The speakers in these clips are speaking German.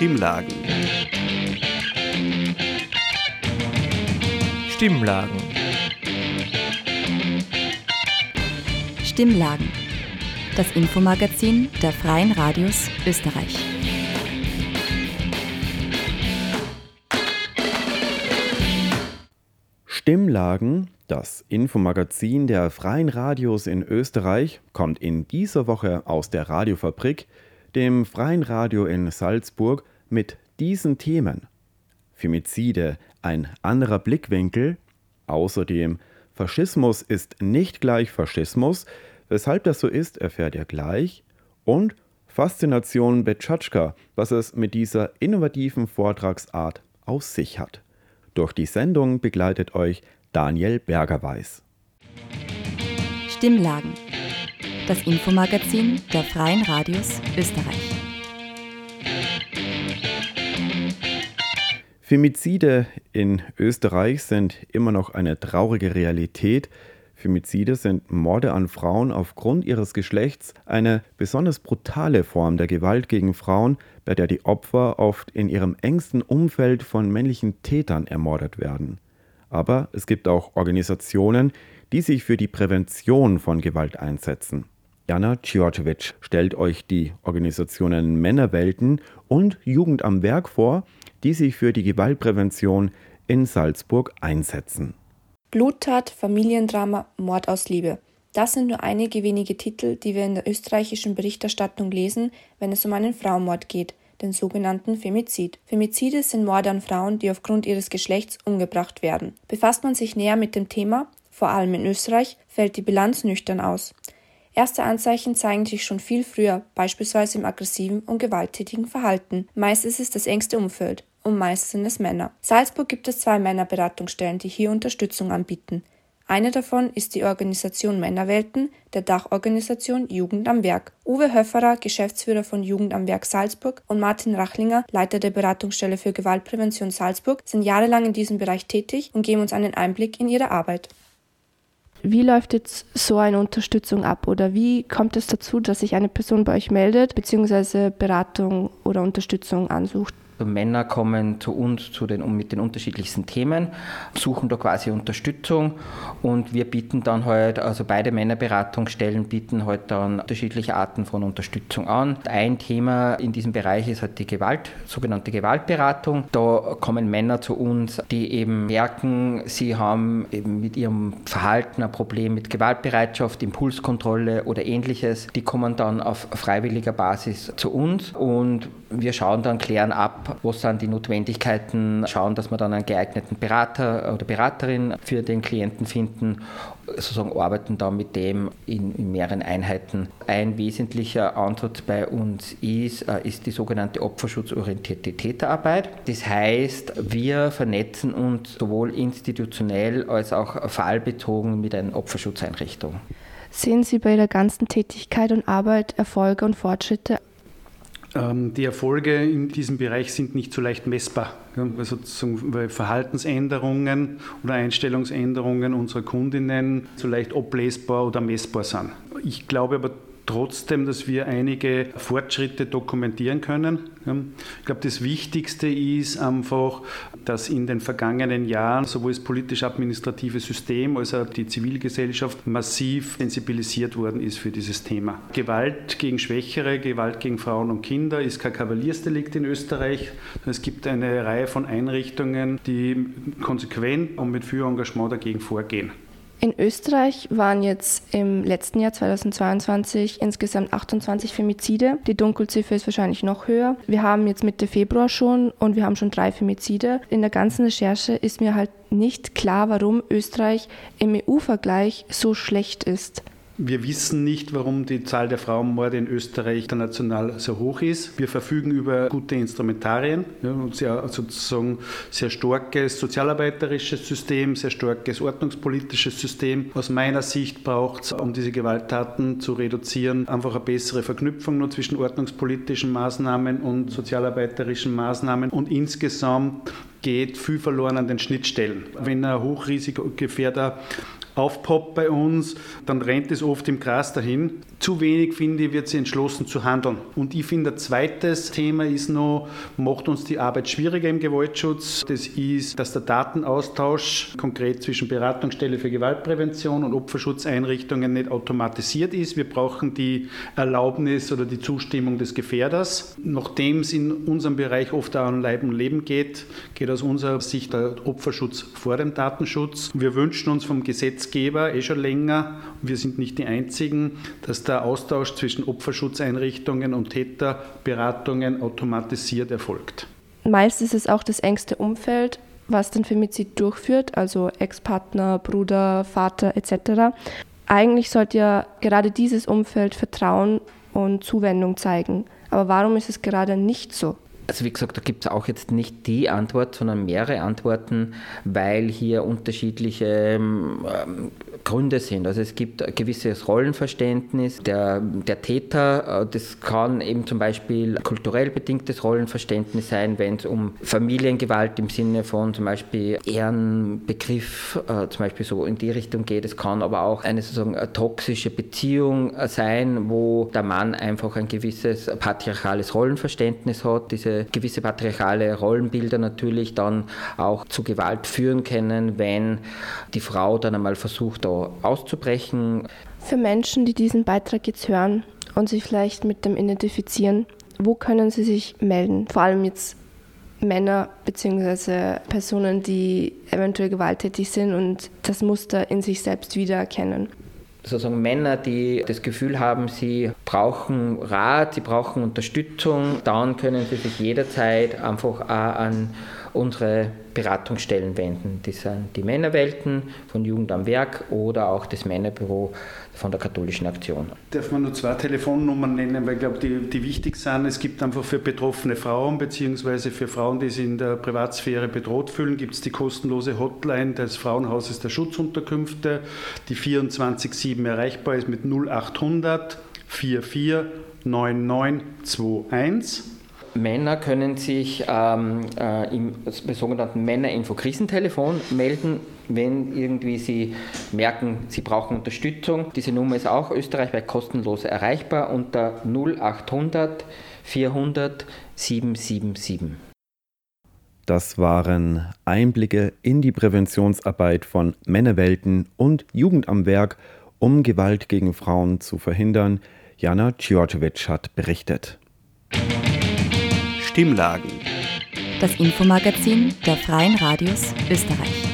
Stimmlagen. Stimmlagen. Stimmlagen. Das Infomagazin der Freien Radios Österreich. Stimmlagen, das Infomagazin der Freien Radios in Österreich, kommt in dieser Woche aus der Radiofabrik, dem Freien Radio in Salzburg, mit diesen Themen. Femizide, ein anderer Blickwinkel. Außerdem, Faschismus ist nicht gleich Faschismus. Weshalb das so ist, erfährt ihr gleich. Und Faszination Betschatschka, was es mit dieser innovativen Vortragsart aus sich hat. Durch die Sendung begleitet euch Daniel Bergerweis. Stimmlagen. Das Infomagazin der Freien Radios Österreich. Femizide in Österreich sind immer noch eine traurige Realität. Femizide sind Morde an Frauen aufgrund ihres Geschlechts, eine besonders brutale Form der Gewalt gegen Frauen, bei der die Opfer oft in ihrem engsten Umfeld von männlichen Tätern ermordet werden. Aber es gibt auch Organisationen, die sich für die Prävention von Gewalt einsetzen. Jana Ciorcevic stellt euch die Organisationen Männerwelten und Jugend am Werk vor, die sich für die Gewaltprävention in Salzburg einsetzen. Bluttat, Familiendrama, Mord aus Liebe. Das sind nur einige wenige Titel, die wir in der österreichischen Berichterstattung lesen, wenn es um einen Frauenmord geht, den sogenannten Femizid. Femizide sind Morde an Frauen, die aufgrund ihres Geschlechts umgebracht werden. Befasst man sich näher mit dem Thema, vor allem in Österreich, fällt die Bilanz nüchtern aus. Erste Anzeichen zeigen sich schon viel früher, beispielsweise im aggressiven und gewalttätigen Verhalten. Meist ist es das engste Umfeld und meist sind es Männer. Salzburg gibt es zwei Männerberatungsstellen, die hier Unterstützung anbieten. Eine davon ist die Organisation Männerwelten der Dachorganisation Jugend am Werk. Uwe Höfferer, Geschäftsführer von Jugend am Werk Salzburg und Martin Rachlinger, Leiter der Beratungsstelle für Gewaltprävention Salzburg, sind jahrelang in diesem Bereich tätig und geben uns einen Einblick in ihre Arbeit. Wie läuft jetzt so eine Unterstützung ab oder wie kommt es dazu, dass sich eine Person bei euch meldet bzw. Beratung oder Unterstützung ansucht? Männer kommen zu uns zu den, mit den unterschiedlichsten Themen, suchen da quasi Unterstützung und wir bieten dann halt, also beide Männerberatungsstellen bieten halt dann unterschiedliche Arten von Unterstützung an. Ein Thema in diesem Bereich ist halt die Gewalt, sogenannte Gewaltberatung. Da kommen Männer zu uns, die eben merken, sie haben eben mit ihrem Verhalten ein Problem mit Gewaltbereitschaft, Impulskontrolle oder ähnliches. Die kommen dann auf freiwilliger Basis zu uns und wir schauen dann, klären ab, wo sind die Notwendigkeiten, schauen, dass wir dann einen geeigneten Berater oder Beraterin für den Klienten finden, sozusagen arbeiten da mit dem in, in mehreren Einheiten. Ein wesentlicher Ansatz bei uns ist, äh, ist die sogenannte opferschutzorientierte Täterarbeit. Das heißt, wir vernetzen uns sowohl institutionell als auch fallbezogen mit einer Opferschutzeinrichtung. Sehen Sie bei der ganzen Tätigkeit und Arbeit Erfolge und Fortschritte die Erfolge in diesem Bereich sind nicht so leicht messbar, also weil Verhaltensänderungen oder Einstellungsänderungen unserer Kundinnen so leicht ablesbar oder messbar sind. Ich glaube aber trotzdem, dass wir einige Fortschritte dokumentieren können. Ich glaube, das Wichtigste ist einfach, dass in den vergangenen Jahren sowohl das politisch-administrative System als auch die Zivilgesellschaft massiv sensibilisiert worden ist für dieses Thema. Gewalt gegen Schwächere, Gewalt gegen Frauen und Kinder ist kein Kavaliersdelikt in Österreich. Es gibt eine Reihe von Einrichtungen, die konsequent und mit viel Engagement dagegen vorgehen. In Österreich waren jetzt im letzten Jahr 2022 insgesamt 28 Femizide. Die Dunkelziffer ist wahrscheinlich noch höher. Wir haben jetzt Mitte Februar schon und wir haben schon drei Femizide. In der ganzen Recherche ist mir halt nicht klar, warum Österreich im EU-Vergleich so schlecht ist. Wir wissen nicht, warum die Zahl der Frauenmorde in Österreich international so hoch ist. Wir verfügen über gute Instrumentarien ja, und sehr, sozusagen sehr starkes sozialarbeiterisches System, sehr starkes ordnungspolitisches System. Aus meiner Sicht braucht es, um diese Gewalttaten zu reduzieren, einfach eine bessere Verknüpfung nur zwischen ordnungspolitischen Maßnahmen und sozialarbeiterischen Maßnahmen. Und insgesamt geht viel verloren an den Schnittstellen. Wenn ein Hochrisikogefährder aufpoppt bei uns, dann rennt es oft im Gras dahin. Zu wenig, finde ich, wird sie entschlossen zu handeln. Und ich finde, ein zweites Thema ist noch, macht uns die Arbeit schwieriger im Gewaltschutz. Das ist, dass der Datenaustausch konkret zwischen Beratungsstelle für Gewaltprävention und Opferschutzeinrichtungen nicht automatisiert ist. Wir brauchen die Erlaubnis oder die Zustimmung des Gefährders. Nachdem es in unserem Bereich oft auch um Leib und Leben geht, geht aus unserer Sicht der Opferschutz vor dem Datenschutz. Wir wünschen uns vom Gesetzgeber eh schon länger, wir sind nicht die Einzigen, dass der Austausch zwischen Opferschutzeinrichtungen und Täterberatungen automatisiert erfolgt. Meist ist es auch das engste Umfeld, was den Femizid durchführt, also Ex-Partner, Bruder, Vater etc. Eigentlich sollte ja gerade dieses Umfeld Vertrauen und Zuwendung zeigen. Aber warum ist es gerade nicht so? Also wie gesagt, da gibt es auch jetzt nicht die Antwort, sondern mehrere Antworten, weil hier unterschiedliche ähm, Gründe sind. Also es gibt ein gewisses Rollenverständnis der, der Täter. Äh, das kann eben zum Beispiel kulturell bedingtes Rollenverständnis sein, wenn es um Familiengewalt im Sinne von zum Beispiel Ehrenbegriff äh, zum Beispiel so in die Richtung geht. Es kann aber auch eine sozusagen eine toxische Beziehung sein, wo der Mann einfach ein gewisses patriarchales Rollenverständnis hat. Diese gewisse patriarchale Rollenbilder natürlich dann auch zu Gewalt führen können, wenn die Frau dann einmal versucht, da auszubrechen. Für Menschen, die diesen Beitrag jetzt hören und sich vielleicht mit dem identifizieren, wo können sie sich melden? Vor allem jetzt Männer bzw. Personen, die eventuell gewalttätig sind und das Muster in sich selbst wiedererkennen sozusagen Männer, die das Gefühl haben, sie brauchen Rat, sie brauchen Unterstützung, dann können sie sich jederzeit einfach an unsere Beratungsstellen wenden. Das sind die Männerwelten von Jugend am Werk oder auch das Männerbüro von der katholischen Aktion. Darf man nur zwei Telefonnummern nennen, weil ich glaube, die, die wichtig sind. Es gibt einfach für betroffene Frauen bzw. für Frauen, die sich in der Privatsphäre bedroht fühlen, gibt es die kostenlose Hotline des Frauenhauses der Schutzunterkünfte, die 24-7 erreichbar ist mit 0800 44 9921. Männer können sich ähm, äh, im sogenannten Männerinfo-Krisentelefon melden, wenn irgendwie sie merken, sie brauchen Unterstützung. Diese Nummer ist auch österreichweit kostenlos erreichbar unter 0800 400 777. Das waren Einblicke in die Präventionsarbeit von Männerwelten und Jugend am Werk, um Gewalt gegen Frauen zu verhindern. Jana Djordjevic hat berichtet. Stimmlagen. Das Infomagazin der Freien Radios Österreich.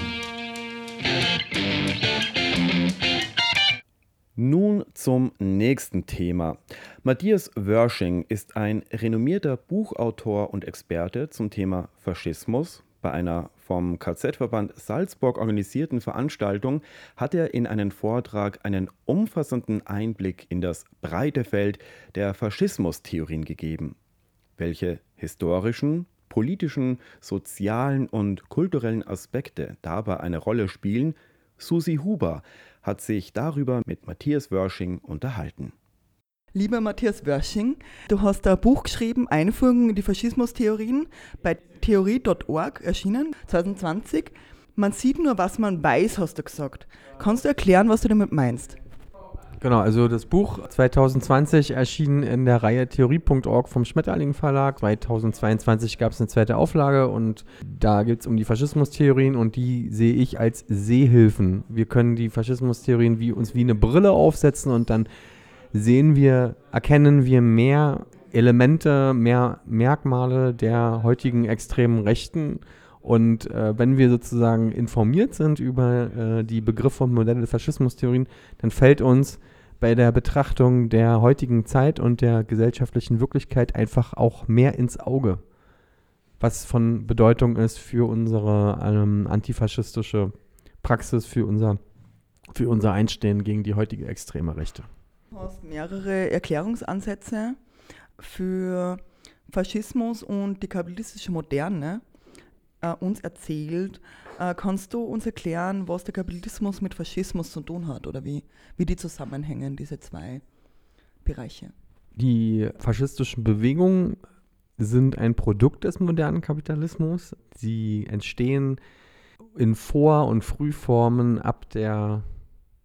Nun zum nächsten Thema. Matthias Wörsching ist ein renommierter Buchautor und Experte zum Thema Faschismus. Bei einer vom KZ-Verband Salzburg organisierten Veranstaltung hat er in einen Vortrag einen umfassenden Einblick in das breite Feld der Faschismustheorien gegeben. Welche historischen, politischen, sozialen und kulturellen Aspekte dabei eine Rolle spielen, Susi Huber hat sich darüber mit Matthias Wörsching unterhalten. Lieber Matthias Wörsching, du hast ein Buch geschrieben, Einführung in die Faschismustheorien, bei theorie.org erschienen, 2020. Man sieht nur, was man weiß, hast du gesagt. Kannst du erklären, was du damit meinst? Genau, also das Buch 2020 erschien in der Reihe Theorie.org vom Schmetterling Verlag. 2022 gab es eine zweite Auflage und da geht es um die Faschismustheorien und die sehe ich als Sehhilfen. Wir können die Faschismustheorien wie uns wie eine Brille aufsetzen und dann sehen wir, erkennen wir mehr Elemente, mehr Merkmale der heutigen extremen Rechten. Und äh, wenn wir sozusagen informiert sind über äh, die Begriffe und Modelle der Faschismustheorien, dann fällt uns bei der Betrachtung der heutigen Zeit und der gesellschaftlichen Wirklichkeit einfach auch mehr ins Auge, was von Bedeutung ist für unsere ähm, antifaschistische Praxis, für unser, für unser Einstehen gegen die heutige extreme Rechte. Du hast mehrere Erklärungsansätze für Faschismus und die kapitalistische Moderne äh, uns erzählt. Äh, kannst du uns erklären, was der Kapitalismus mit Faschismus zu tun hat oder wie, wie die zusammenhängen, diese zwei Bereiche? Die faschistischen Bewegungen sind ein Produkt des modernen Kapitalismus. Sie entstehen in Vor- und Frühformen ab der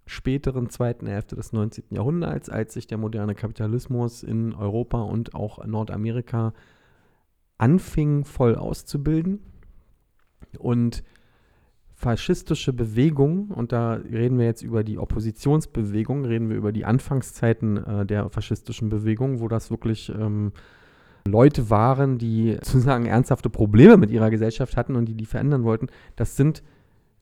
späteren zweiten Hälfte des 19. Jahrhunderts, als sich der moderne Kapitalismus in Europa und auch Nordamerika anfing voll auszubilden und faschistische Bewegung, und da reden wir jetzt über die Oppositionsbewegung, reden wir über die Anfangszeiten äh, der faschistischen Bewegung, wo das wirklich ähm, Leute waren, die sozusagen ernsthafte Probleme mit ihrer Gesellschaft hatten und die die verändern wollten. Das sind,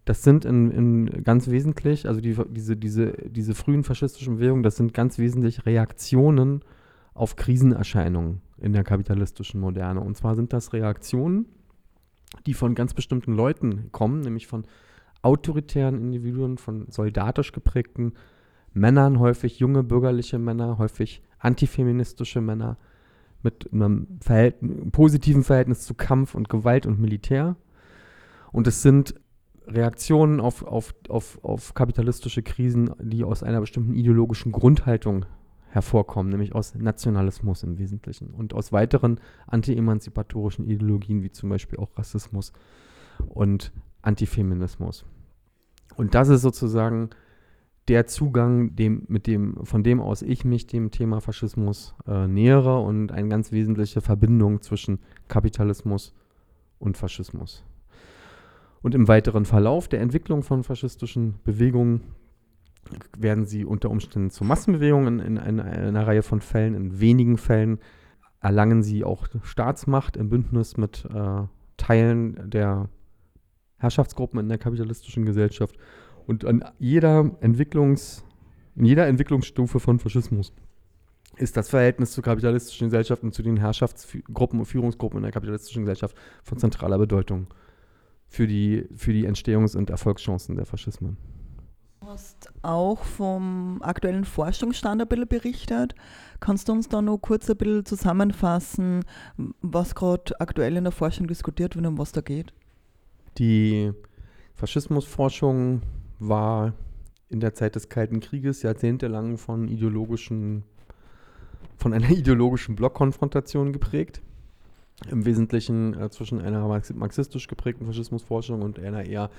das sind in, in ganz wesentlich, also die, diese, diese, diese frühen faschistischen Bewegungen, das sind ganz wesentlich Reaktionen auf Krisenerscheinungen in der kapitalistischen Moderne. Und zwar sind das Reaktionen, die von ganz bestimmten Leuten kommen, nämlich von autoritären Individuen, von soldatisch geprägten Männern, häufig junge bürgerliche Männer, häufig antifeministische Männer mit einem Verhältnis, positiven Verhältnis zu Kampf und Gewalt und Militär. Und es sind Reaktionen auf, auf, auf, auf kapitalistische Krisen, die aus einer bestimmten ideologischen Grundhaltung hervorkommen, nämlich aus Nationalismus im Wesentlichen und aus weiteren anti-emanzipatorischen Ideologien, wie zum Beispiel auch Rassismus und Antifeminismus. Und das ist sozusagen der Zugang, dem, mit dem, von dem aus ich mich dem Thema Faschismus äh, nähere und eine ganz wesentliche Verbindung zwischen Kapitalismus und Faschismus. Und im weiteren Verlauf der Entwicklung von faschistischen Bewegungen werden sie unter Umständen zu Massenbewegungen in, in, in, einer Reihe von Fällen. In wenigen Fällen erlangen sie auch Staatsmacht im Bündnis mit äh, Teilen der Herrschaftsgruppen in der kapitalistischen Gesellschaft. Und an jeder Entwicklungs, in jeder Entwicklungsstufe von Faschismus ist das Verhältnis zur kapitalistischen Gesellschaft und zu den Herrschaftsgruppen und Führungsgruppen in der kapitalistischen Gesellschaft von zentraler Bedeutung für die, für die Entstehungs- und Erfolgschancen der Faschismen hast auch vom aktuellen Forschungsstand ein bisschen berichtet. Kannst du uns da noch kurz ein bisschen zusammenfassen, was gerade aktuell in der Forschung diskutiert wird und um was da geht? Die Faschismusforschung war in der Zeit des Kalten Krieges jahrzehntelang von ideologischen, von einer ideologischen Blockkonfrontation geprägt. Im Wesentlichen äh, zwischen einer marxistisch geprägten Faschismusforschung und einer eher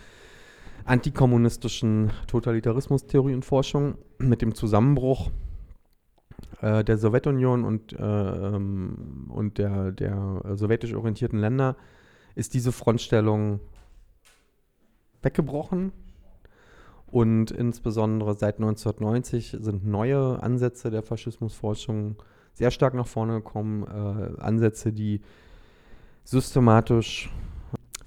antikommunistischen Totalitarismustheorie und Forschung mit dem Zusammenbruch äh, der Sowjetunion und, äh, ähm, und der, der sowjetisch orientierten Länder ist diese Frontstellung weggebrochen. Und insbesondere seit 1990 sind neue Ansätze der Faschismusforschung sehr stark nach vorne gekommen. Äh, Ansätze, die systematisch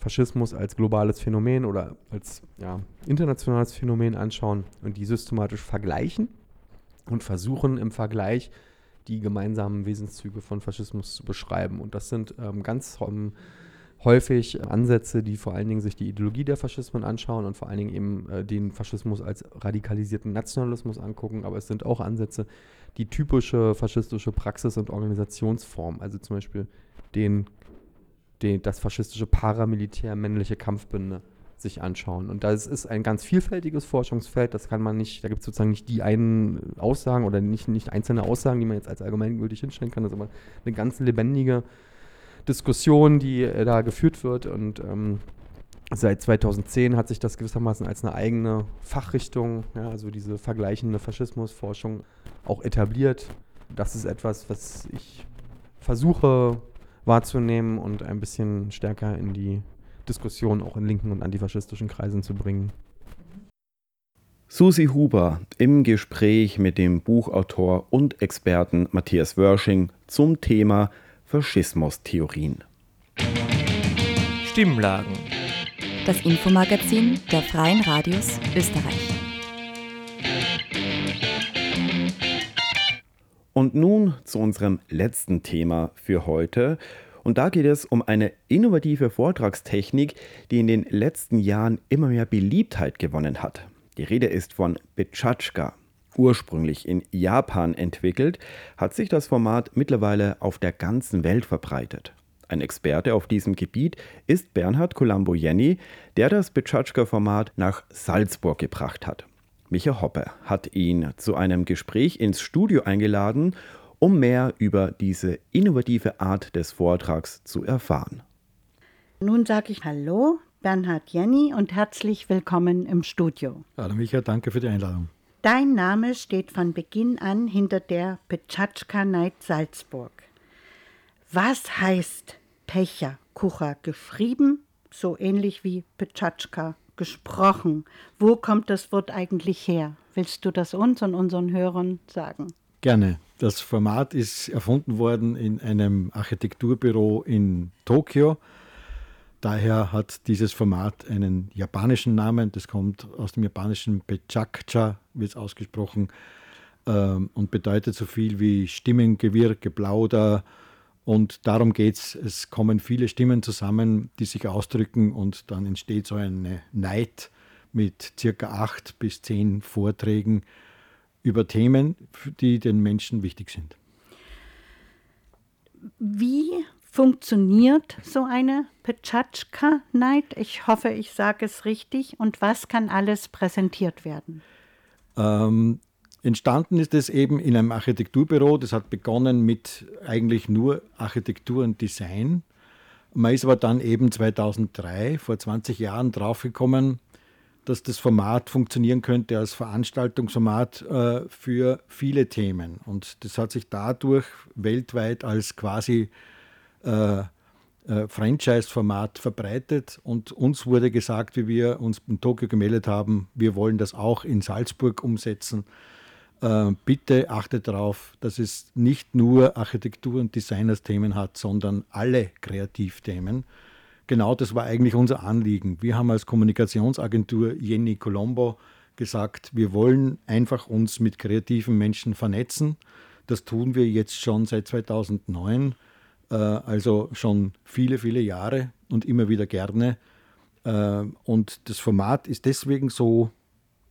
Faschismus als globales Phänomen oder als ja, internationales Phänomen anschauen und die systematisch vergleichen und versuchen im Vergleich die gemeinsamen Wesenszüge von Faschismus zu beschreiben. Und das sind ähm, ganz ähm, häufig Ansätze, die vor allen Dingen sich die Ideologie der Faschismen anschauen und vor allen Dingen eben äh, den Faschismus als radikalisierten Nationalismus angucken. Aber es sind auch Ansätze, die typische faschistische Praxis und Organisationsform, also zum Beispiel den die, das faschistische Paramilitär männliche Kampfbünde sich anschauen. Und das ist ein ganz vielfältiges Forschungsfeld. Das kann man nicht, da gibt es sozusagen nicht die einen Aussagen oder nicht, nicht einzelne Aussagen, die man jetzt als allgemeingültig hinstellen kann. Das ist aber eine ganz lebendige Diskussion, die äh, da geführt wird. Und ähm, seit 2010 hat sich das gewissermaßen als eine eigene Fachrichtung, ja, also diese vergleichende Faschismusforschung, auch etabliert. Das ist etwas, was ich versuche wahrzunehmen und ein bisschen stärker in die Diskussion auch in linken und antifaschistischen Kreisen zu bringen. Susi Huber im Gespräch mit dem Buchautor und Experten Matthias Wörsching zum Thema Faschismustheorien. Stimmlagen. Das Infomagazin der Freien Radios Österreich. Und nun zu unserem letzten Thema für heute. Und da geht es um eine innovative Vortragstechnik, die in den letzten Jahren immer mehr Beliebtheit gewonnen hat. Die Rede ist von Bechachka. Ursprünglich in Japan entwickelt, hat sich das Format mittlerweile auf der ganzen Welt verbreitet. Ein Experte auf diesem Gebiet ist Bernhard Colombo Jenny, der das Bechachka-Format nach Salzburg gebracht hat. Micha Hoppe hat ihn zu einem Gespräch ins Studio eingeladen, um mehr über diese innovative Art des Vortrags zu erfahren. Nun sage ich Hallo, Bernhard Jenny und herzlich willkommen im Studio. Hallo Micha, danke für die Einladung. Dein Name steht von Beginn an hinter der Petschatschka Night Salzburg. Was heißt Pecha Kucha geschrieben, so ähnlich wie Petschatschka gesprochen? Wo kommt das Wort eigentlich her? Willst du das uns und unseren Hörern sagen? Gerne. Das Format ist erfunden worden in einem Architekturbüro in Tokio. Daher hat dieses Format einen japanischen Namen. Das kommt aus dem japanischen Pechakcha, wird es ausgesprochen, ähm, und bedeutet so viel wie Stimmengewirr, Geplauder. Und darum geht es. Es kommen viele Stimmen zusammen, die sich ausdrücken, und dann entsteht so eine Night mit circa acht bis zehn Vorträgen über Themen, die den Menschen wichtig sind. Wie funktioniert so eine Petschatschka Night? Ich hoffe, ich sage es richtig. Und was kann alles präsentiert werden? Ähm, entstanden ist es eben in einem Architekturbüro. Das hat begonnen mit eigentlich nur Architektur und Design. Man ist aber dann eben 2003, vor 20 Jahren, draufgekommen, dass das Format funktionieren könnte als Veranstaltungsformat äh, für viele Themen. Und das hat sich dadurch weltweit als quasi äh, äh, Franchise-Format verbreitet. Und uns wurde gesagt, wie wir uns in Tokio gemeldet haben, wir wollen das auch in Salzburg umsetzen. Äh, bitte achtet darauf, dass es nicht nur Architektur- und Designers-Themen hat, sondern alle Kreativthemen genau das war eigentlich unser Anliegen. Wir haben als Kommunikationsagentur Jenny Colombo gesagt, wir wollen einfach uns mit kreativen Menschen vernetzen. Das tun wir jetzt schon seit 2009, äh, also schon viele, viele Jahre und immer wieder gerne. Äh, und das Format ist deswegen so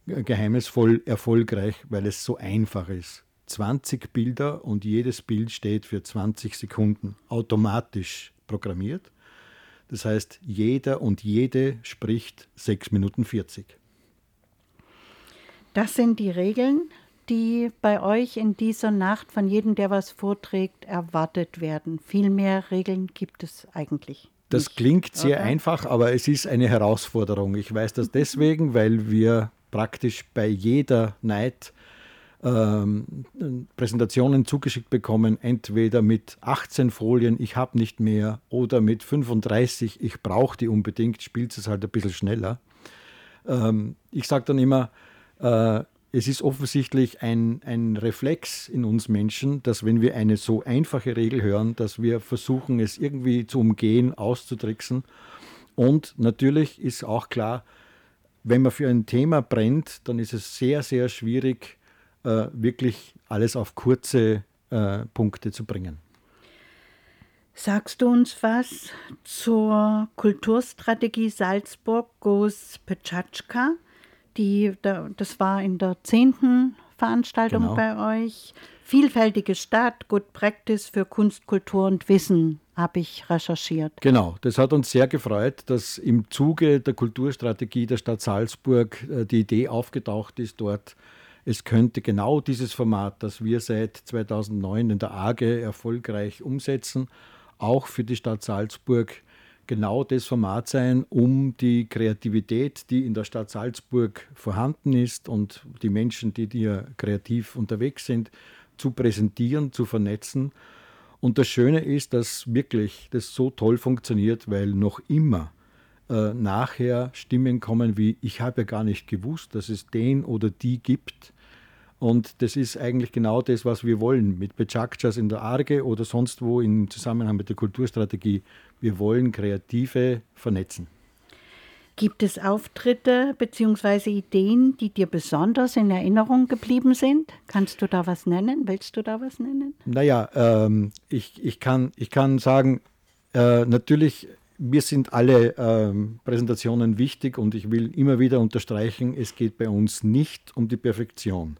geheimnisvoll erfolgreich, weil es so einfach ist. 20 Bilder und jedes Bild steht für 20 Sekunden automatisch programmiert. Das heißt, jeder und jede spricht 6 Minuten 40. Das sind die Regeln, die bei euch in dieser Nacht von jedem, der was vorträgt, erwartet werden. Viel mehr Regeln gibt es eigentlich. Das klingt sehr oder? einfach, aber es ist eine Herausforderung. Ich weiß das deswegen, weil wir praktisch bei jeder Night ähm, Präsentationen zugeschickt bekommen, entweder mit 18 Folien, ich habe nicht mehr, oder mit 35, ich brauche die unbedingt, spielt es halt ein bisschen schneller. Ähm, ich sage dann immer, äh, es ist offensichtlich ein, ein Reflex in uns Menschen, dass wenn wir eine so einfache Regel hören, dass wir versuchen, es irgendwie zu umgehen, auszutricksen. Und natürlich ist auch klar, wenn man für ein Thema brennt, dann ist es sehr, sehr schwierig, äh, wirklich alles auf kurze äh, Punkte zu bringen. Sagst du uns was zur Kulturstrategie Salzburg Goes Petschatschka? Die, da, das war in der zehnten Veranstaltung Genau. bei euch. Vielfältige Stadt, Good Practice für Kunst, Kultur und Wissen, habe ich recherchiert. Genau, das hat uns sehr gefreut, dass im Zuge der Kulturstrategie der Stadt Salzburg äh, die Idee aufgetaucht ist, dort es könnte genau dieses Format, das wir seit 2009 in der AGE erfolgreich umsetzen, auch für die Stadt Salzburg genau das Format sein, um die Kreativität, die in der Stadt Salzburg vorhanden ist und die Menschen, die hier kreativ unterwegs sind, zu präsentieren, zu vernetzen. Und das Schöne ist, dass wirklich das so toll funktioniert, weil noch immer äh, nachher Stimmen kommen wie, ich habe ja gar nicht gewusst, dass es den oder die gibt. Und das ist eigentlich genau das, was wir wollen mit Bechakchas in der Arge oder sonst wo im Zusammenhang mit der Kulturstrategie. Wir wollen Kreative vernetzen. Gibt es Auftritte bzw. Ideen, die dir besonders in Erinnerung geblieben sind? Kannst du da was nennen? Willst du da was nennen? Naja, ähm, ich, ich, kann, ich kann sagen, äh, natürlich, mir sind alle ähm, Präsentationen wichtig und ich will immer wieder unterstreichen, es geht bei uns nicht um die Perfektion.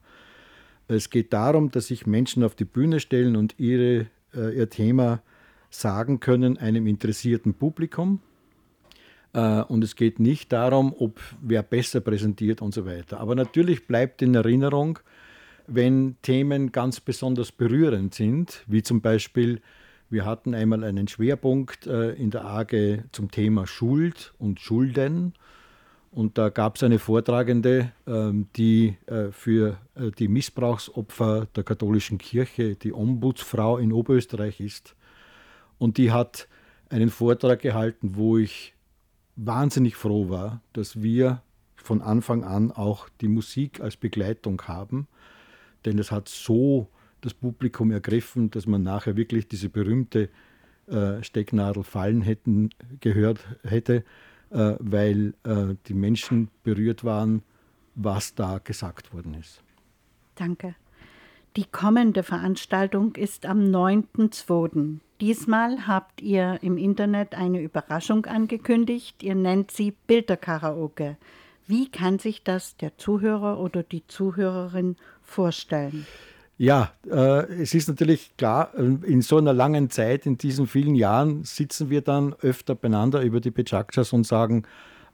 Es geht darum, dass sich Menschen auf die Bühne stellen und ihre, äh, ihr Thema sagen können einem interessierten Publikum. Äh, und es geht nicht darum, ob wer besser präsentiert und so weiter. Aber natürlich bleibt in Erinnerung, wenn Themen ganz besonders berührend sind, wie zum Beispiel, wir hatten einmal einen Schwerpunkt äh, in der AGE zum Thema Schuld und Schulden. Und da gab es eine Vortragende, ähm, die äh, für die Missbrauchsopfer der katholischen Kirche die Ombudsfrau in Oberösterreich ist. Und die hat einen Vortrag gehalten, wo ich wahnsinnig froh war, dass wir von Anfang an auch die Musik als Begleitung haben. Denn es hat so das Publikum ergriffen, dass man nachher wirklich diese berühmte äh, Stecknadel fallen hätten, gehört hätte äh, weil äh, die Menschen berührt waren, was da gesagt worden ist. Danke. Die kommende Veranstaltung ist am 9.2. Diesmal habt ihr im Internet eine Überraschung angekündigt. Ihr nennt sie Bilderkaraoke. Wie kann sich das der Zuhörer oder die Zuhörerin vorstellen? Ja, äh, es ist natürlich klar, äh, in so einer langen Zeit, in diesen vielen Jahren, sitzen wir dann öfter beieinander über die Pechakchas und sagen,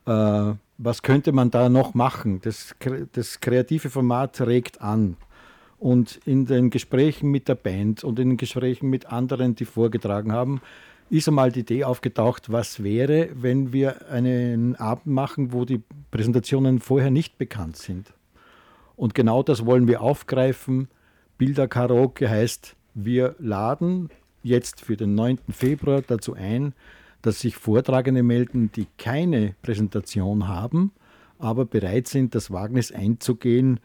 äh, was könnte man da noch machen? Das, das kreative Format regt an. Und in den Gesprächen mit der Band und in den Gesprächen mit anderen, die vorgetragen haben, ist einmal die Idee aufgetaucht, was wäre, wenn wir einen Abend machen, wo die Präsentationen vorher nicht bekannt sind. Und genau das wollen wir aufgreifen Bilderkaraoke heißt, wir laden jetzt für den 9. Februar dazu ein, dass sich Vortragende melden, die keine Präsentation haben, aber bereit sind, das Wagnis einzugehen,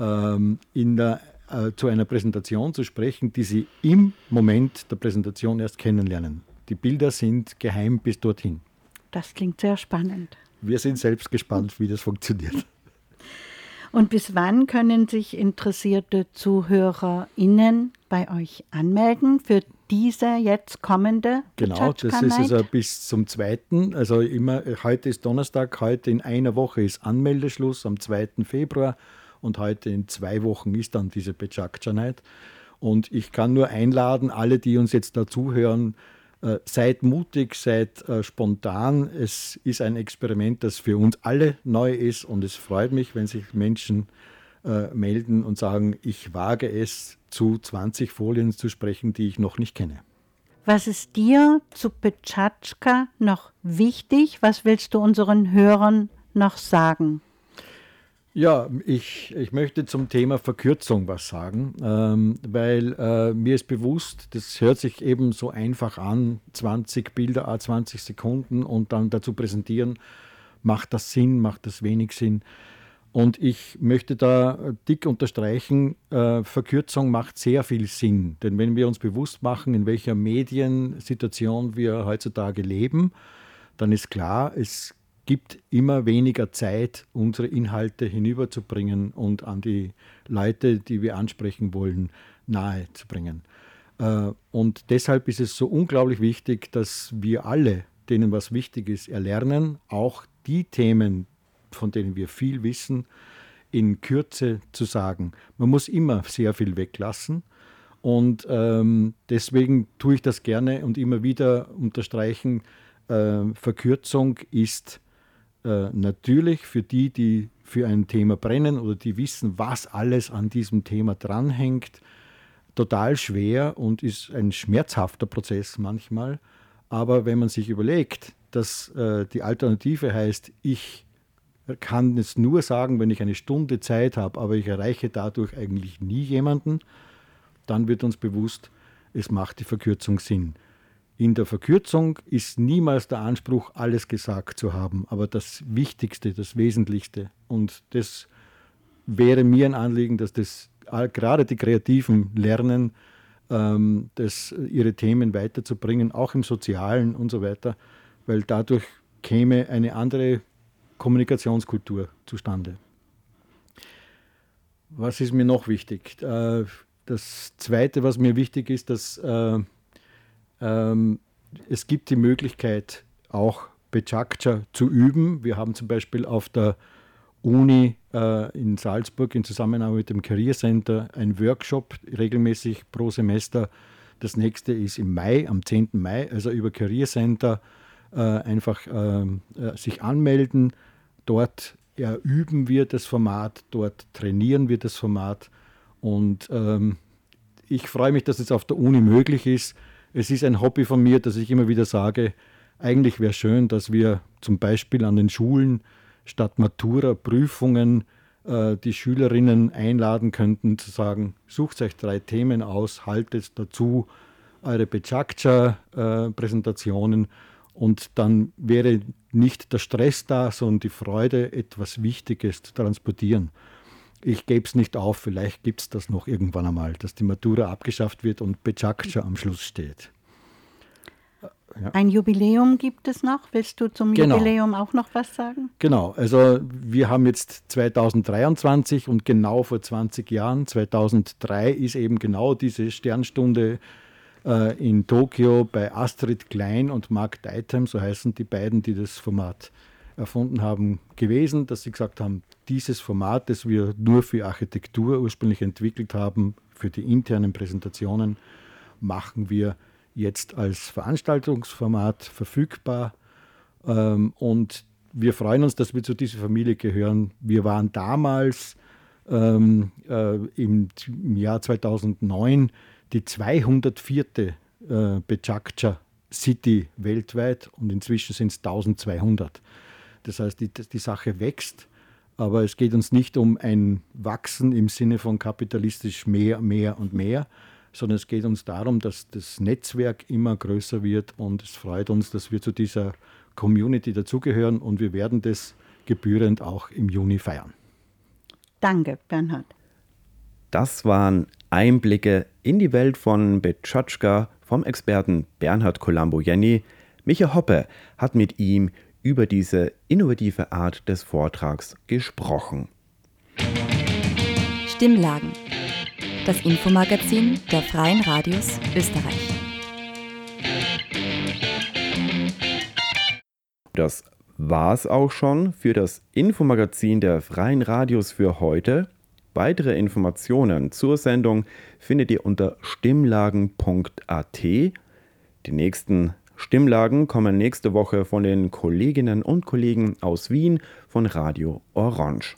ähm, in der, äh, zu einer Präsentation zu sprechen, die sie im Moment der Präsentation erst kennenlernen. Die Bilder sind geheim bis dorthin. Das klingt sehr spannend. Wir sind selbst gespannt, wie das funktioniert. Und bis wann können sich interessierte ZuhörerInnen bei euch anmelden für diese jetzt kommende Genau, das ist also bis zum 2. Also immer, heute ist Donnerstag, heute in einer Woche ist Anmeldeschluss am 2. Februar und heute in zwei Wochen ist dann diese Bechakcha Night. Und ich kann nur einladen, alle, die uns jetzt da zuhören, äh, seid mutig, seid äh, spontan. Es ist ein Experiment, das für uns alle neu ist und es freut mich, wenn sich Menschen äh, melden und sagen, ich wage es, zu 20 Folien zu sprechen, die ich noch nicht kenne. Was ist dir zu Petschatschka noch wichtig? Was willst du unseren Hörern noch sagen? Ja, ich, ich möchte zum Thema Verkürzung was sagen, ähm, weil äh, mir ist bewusst, das hört sich eben so einfach an, 20 Bilder, a 20 Sekunden und dann dazu präsentieren, macht das Sinn, macht das wenig Sinn. Und ich möchte da dick unterstreichen, äh, Verkürzung macht sehr viel Sinn. Denn wenn wir uns bewusst machen, in welcher Mediensituation wir heutzutage leben, dann ist klar, es gibt immer weniger Zeit, unsere Inhalte hinüberzubringen und an die Leute, die wir ansprechen wollen, nahe zu bringen. Äh, und deshalb ist es so unglaublich wichtig, dass wir alle, denen was wichtig ist, erlernen, auch die Themen, von denen wir viel wissen, in Kürze zu sagen. Man muss immer sehr viel weglassen. Und ähm, deswegen tue ich das gerne und immer wieder unterstreichen, äh, Verkürzung ist äh, natürlich für die, die für ein Thema brennen oder die wissen, was alles an diesem Thema dranhängt, total schwer und ist ein schmerzhafter Prozess manchmal. Aber wenn man sich überlegt, dass äh, die Alternative heißt, ich kann es nur sagen, wenn ich eine Stunde Zeit habe, aber ich erreiche dadurch eigentlich nie jemanden, dann wird uns bewusst, es macht die Verkürzung Sinn. In der Verkürzung ist niemals der Anspruch, alles gesagt zu haben, aber das Wichtigste, das Wesentlichste. Und das wäre mir ein Anliegen, dass das gerade die Kreativen lernen, ähm, das, ihre Themen weiterzubringen, auch im Sozialen und so weiter, weil dadurch käme eine andere Kommunikationskultur zustande. Was ist mir noch wichtig? Äh, das Zweite, was mir wichtig ist, dass äh, ähm, es gibt die Möglichkeit, auch Bechakcha zu üben. Wir haben zum Beispiel auf der Uni äh, in Salzburg in Zusammenarbeit mit dem Career Center einen Workshop regelmäßig pro Semester. Das nächste ist im Mai, am 10. Mai, also über Career Center äh, einfach ähm, äh, sich anmelden. Dort üben wir das Format, dort trainieren wir das Format. Und ähm, ich freue mich, dass es auf der Uni möglich ist es ist ein Hobby von mir, dass ich immer wieder sage, eigentlich wäre schön, dass wir zum Beispiel an den Schulen statt Matura-Prüfungen äh, die Schülerinnen einladen könnten, zu sagen, sucht euch drei Themen aus, haltet dazu eure Bechakcha-Präsentationen und dann wäre nicht der Stress da, sondern die Freude, etwas Wichtiges zu transportieren. Ich gebe es nicht auf, vielleicht gibt es das noch irgendwann einmal, dass die Matura abgeschafft wird und Bechakcha am Schluss steht. Ja. Ein Jubiläum gibt es noch. Willst du zum genau. Jubiläum auch noch was sagen? Genau, also wir haben jetzt 2023 und genau vor 20 Jahren, 2003 ist eben genau diese Sternstunde äh, in Tokio bei Astrid Klein und Mark Deitem, so heißen die beiden, die das Format erfunden haben, gewesen, dass sie gesagt haben, dieses Format, das wir nur für Architektur ursprünglich entwickelt haben, für die internen Präsentationen, machen wir jetzt als Veranstaltungsformat verfügbar. Ähm, und wir freuen uns, dass wir zu dieser Familie gehören. Wir waren damals ähm, äh, im, Jahr 2009 die 204. Äh, City weltweit und inzwischen sind es 1200. Das heißt, die, die Sache wächst, aber es geht uns nicht um ein Wachsen im Sinne von kapitalistisch mehr, mehr und mehr, sondern es geht uns darum, dass das Netzwerk immer größer wird und es freut uns, dass wir zu dieser Community dazugehören und wir werden das gebührend auch im Juni feiern. Danke, Bernhard. Das waren Einblicke in die Welt von Betschatschka vom Experten Bernhard Colombo-Jenny. Micha Hoppe hat mit ihm über diese innovative Art des Vortrags gesprochen. Stimmlagen das Infomagazin der Freien Radios Österreich. Das war's auch schon für das Infomagazin der Freien Radios für heute. Weitere Informationen zur Sendung findet ihr unter stimmlagen.at. Die nächsten Stimmlagen kommen nächste Woche von den Kolleginnen und Kollegen aus Wien von Radio Orange.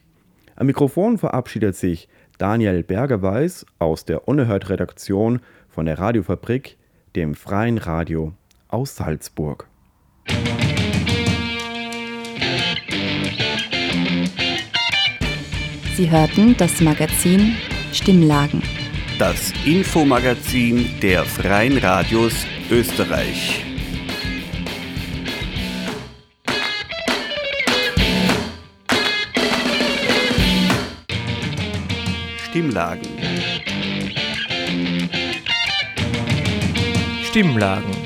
Am Mikrofon verabschiedet sich Daniel Bergerweis aus der Unerhört-Redaktion von der Radiofabrik, dem freien Radio aus Salzburg. Sie hörten das Magazin Stimmlagen. Das Infomagazin der Freien Radios Österreich. Stimmlagen. Stimmlagen.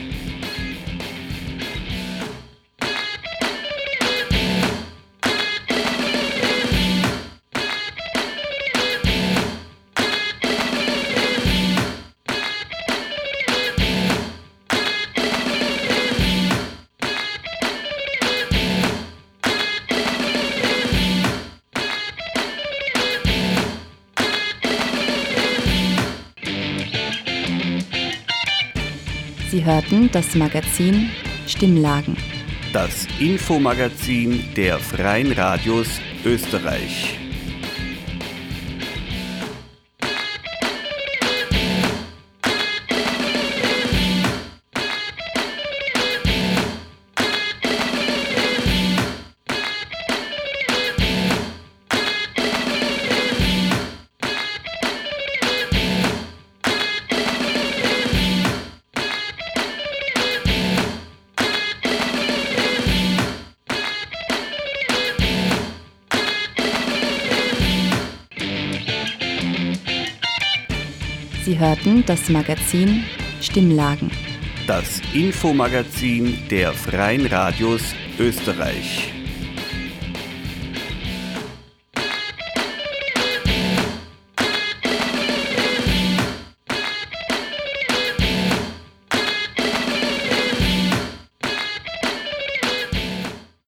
Hörten das Magazin Stimmlagen. Das Infomagazin der Freien Radios Österreich. Hörten das Magazin Stimmlagen. Das Infomagazin der Freien Radios Österreich.